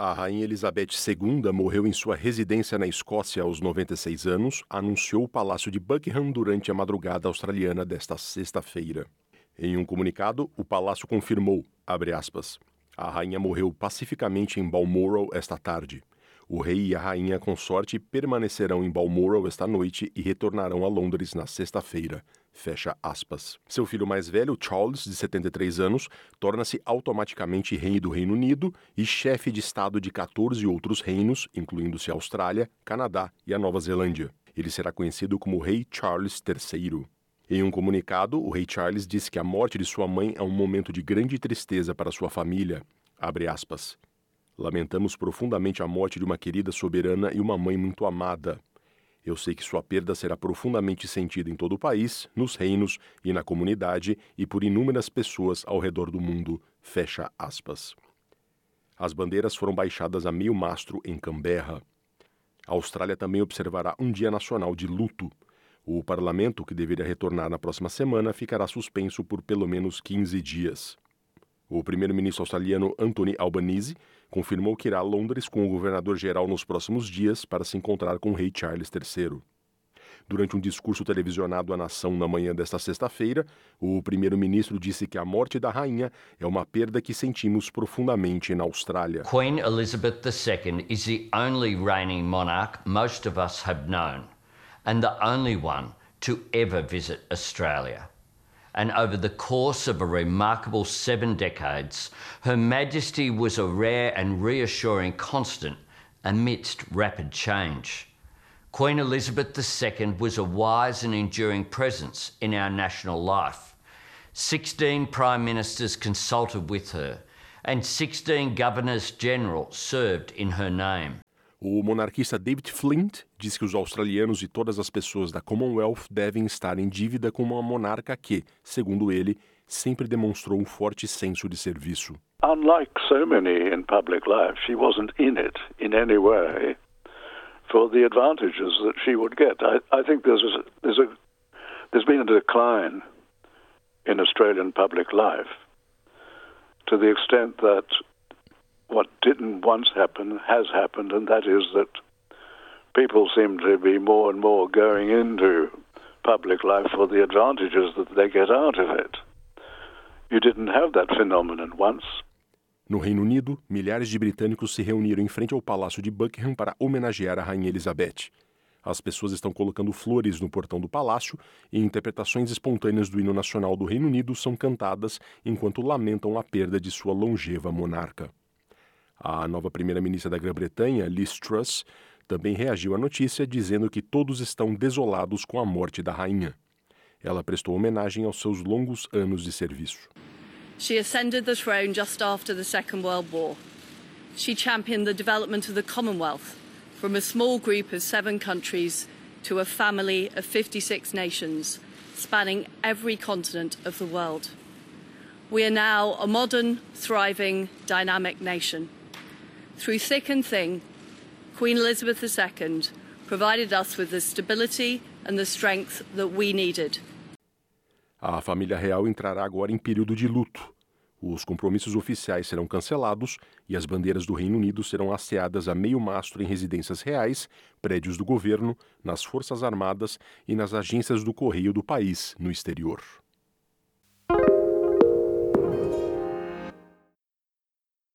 A Rainha Elizabeth II morreu em sua residência na Escócia aos 96 anos, anunciou o Palácio de Buckingham durante a madrugada australiana desta sexta-feira. Em um comunicado, o palácio confirmou, aspas, a rainha morreu pacificamente em Balmoral esta tarde. O rei e a rainha consorte permanecerão em Balmoral esta noite e retornarão a Londres na sexta-feira. Fecha aspas. Seu filho mais velho, Charles, de 73 anos, torna-se automaticamente rei do Reino Unido e chefe de Estado de 14 outros reinos, incluindo-se Austrália, Canadá e a Nova Zelândia. Ele será conhecido como Rei Charles III. Em um comunicado, o rei Charles disse que a morte de sua mãe é um momento de grande tristeza para sua família. Abre aspas. Lamentamos profundamente a morte de uma querida soberana e uma mãe muito amada. Eu sei que sua perda será profundamente sentida em todo o país, nos reinos e na comunidade e por inúmeras pessoas ao redor do mundo. Fecha aspas. As bandeiras foram baixadas a meio mastro em Canberra. A Austrália também observará um dia nacional de luto. O parlamento, que deveria retornar na próxima semana, ficará suspenso por pelo menos 15 dias. O primeiro-ministro australiano Anthony Albanese confirmou que irá a Londres com o governador-geral nos próximos dias para se encontrar com o rei Charles III. Durante um discurso televisionado à nação na manhã desta sexta-feira, o primeiro-ministro disse que a morte da rainha é uma perda que sentimos profundamente na Austrália. Queen Elizabeth II is the only reigning monarch most of us have known and the only one to ever visit Australia and over the course of a remarkable seven decades, Her Majesty was a rare and reassuring constant amidst rapid change. Queen Elizabeth II was a wise and enduring presence in our national life. 16 Prime Ministers consulted with her, and 16 Governors General served in her name. O monarquista David Flint diz que os australianos e todas as pessoas da Commonwealth devem estar em dívida com uma monarca que, segundo ele, sempre demonstrou um forte senso de serviço. Unlike so many in public life, she wasn't in it in any way for the advantages that she would get. I, I think there's a, there's a there's been a decline in Australian public life to the extent that what didn't once happen has happened, and that is that people seem to be more and more going into public life for the advantages that they get out of it. You didn't have that phenomenon once. No Reino Unido, milhares de britânicos se reuniram em frente ao Palácio de Buckingham para homenagear a Rainha Elizabeth. As pessoas estão colocando flores no portão do palácio e interpretações espontâneas do hino nacional do Reino Unido são cantadas enquanto lamentam a perda de sua longeva monarca. A nova primeira-ministra da Grã-Bretanha, Liz Truss, também reagiu à notícia dizendo que todos estão desolados com a morte da rainha. Ela prestou homenagem aos seus longos anos de serviço. She ascended the throne just after the Second World War. She championed the development of the Commonwealth from a small group of seven countries to a family of 56 nations, spanning every continent of the world. We are now a modern, thriving, dynamic nation. Through thick and thin, Queen Elizabeth II provided us with the stability and the strength that we needed. A família real entrará agora em período de luto. Os compromissos oficiais serão cancelados e as bandeiras do Reino Unido serão hasteadas a meio mastro em residências reais, prédios do governo, nas Forças Armadas e nas agências do correio do país no exterior.